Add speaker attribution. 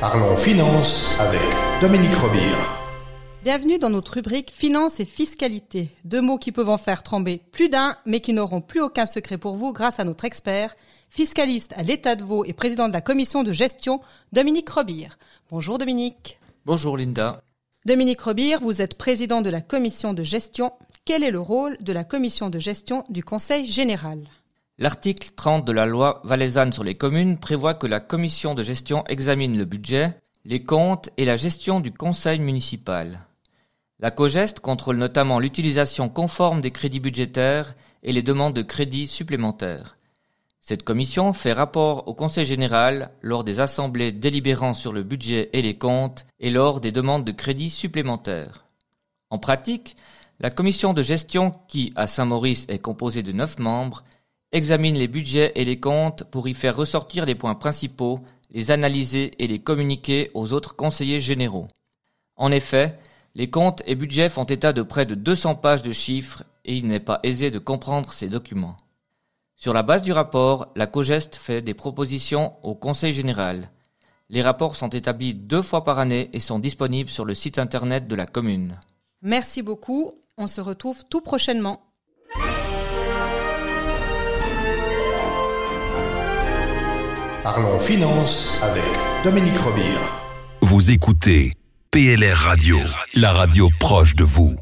Speaker 1: Parlons finance avec Dominique Robire.
Speaker 2: Bienvenue dans notre rubrique Finance et fiscalité. Deux mots qui peuvent en faire trembler plus d'un, mais qui n'auront plus aucun secret pour vous grâce à notre expert, fiscaliste à l'État de Vaud et président de la commission de gestion, Dominique Robire. Bonjour Dominique.
Speaker 3: Bonjour Linda.
Speaker 2: Dominique Robire, vous êtes président de la commission de gestion. Quel est le rôle de la commission de gestion du Conseil général?
Speaker 3: L'article 30 de la loi valaisanne sur les communes prévoit que la commission de gestion examine le budget, les comptes et la gestion du conseil municipal. La COGEST contrôle notamment l'utilisation conforme des crédits budgétaires et les demandes de crédits supplémentaires. Cette commission fait rapport au Conseil général lors des assemblées délibérant sur le budget et les comptes et lors des demandes de crédits supplémentaires. En pratique, la commission de gestion qui, à Saint-Maurice, est composée de neuf membres, examine les budgets et les comptes pour y faire ressortir les points principaux, les analyser et les communiquer aux autres conseillers généraux. En effet, les comptes et budgets font état de près de 200 pages de chiffres et il n'est pas aisé de comprendre ces documents. Sur la base du rapport, la COGEST fait des propositions au Conseil général. Les rapports sont établis deux fois par année et sont disponibles sur le site internet de la commune.
Speaker 2: Merci beaucoup. On se retrouve tout prochainement.
Speaker 1: Parlons finance avec Dominique Robire.
Speaker 4: Vous écoutez PLR Radio, la radio proche de vous.